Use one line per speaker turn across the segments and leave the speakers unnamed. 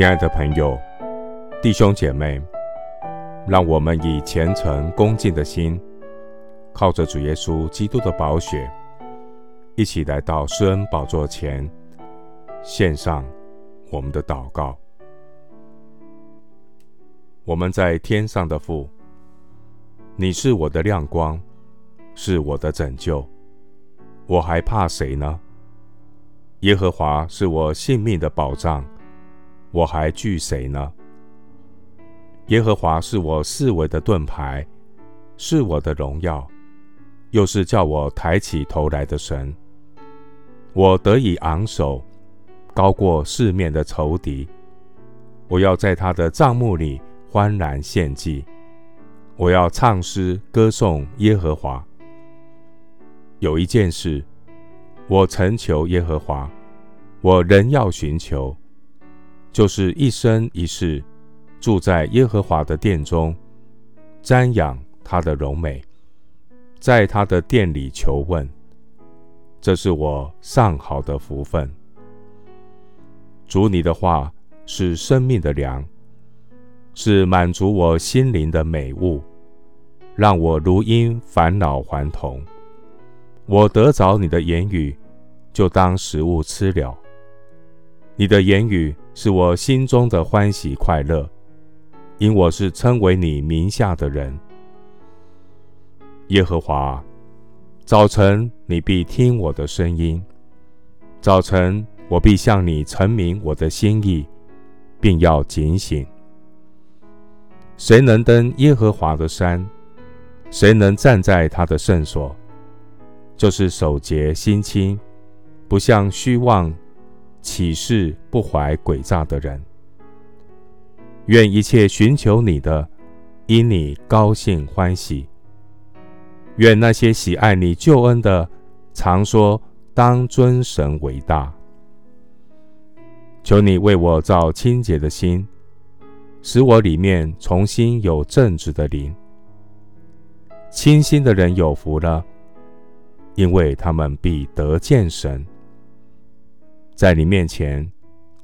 亲爱的朋友、弟兄姐妹，让我们以虔诚恭敬的心，靠着主耶稣基督的宝血，一起来到施恩宝座前，献上我们的祷告。我们在天上的父，你是我的亮光，是我的拯救，我还怕谁呢？耶和华是我性命的保障。我还惧谁呢？耶和华是我四围的盾牌，是我的荣耀，又是叫我抬起头来的神。我得以昂首，高过四面的仇敌。我要在他的帐幕里欢然献祭。我要唱诗歌颂耶和华。有一件事，我曾求耶和华，我仍要寻求。就是一生一世住在耶和华的殿中，瞻仰他的荣美，在他的殿里求问，这是我上好的福分。主你的话是生命的粮，是满足我心灵的美物，让我如因返老还童。我得着你的言语，就当食物吃了。你的言语是我心中的欢喜快乐，因我是称为你名下的人。耶和华，早晨你必听我的声音，早晨我必向你陈明我的心意，并要警醒。谁能登耶和华的山？谁能站在他的圣所？就是手洁心清，不向虚妄。起誓不怀诡诈的人，愿一切寻求你的，因你高兴欢喜。愿那些喜爱你救恩的，常说当尊神为大。求你为我造清洁的心，使我里面重新有正直的灵。清心的人有福了，因为他们必得见神。在你面前，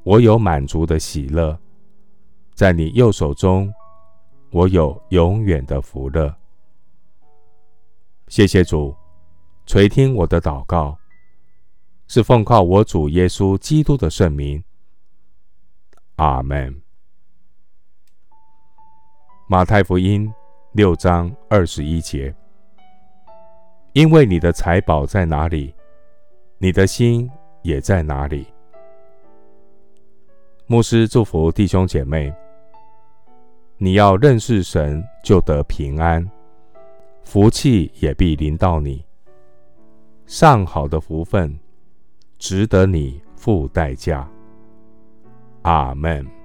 我有满足的喜乐；在你右手中，我有永远的福乐。谢谢主，垂听我的祷告，是奉靠我主耶稣基督的圣名。阿门。马太福音六章二十一节：因为你的财宝在哪里，你的心也在哪里。牧师祝福弟兄姐妹，你要认识神，就得平安，福气也必临到你。上好的福分，值得你付代价。阿门。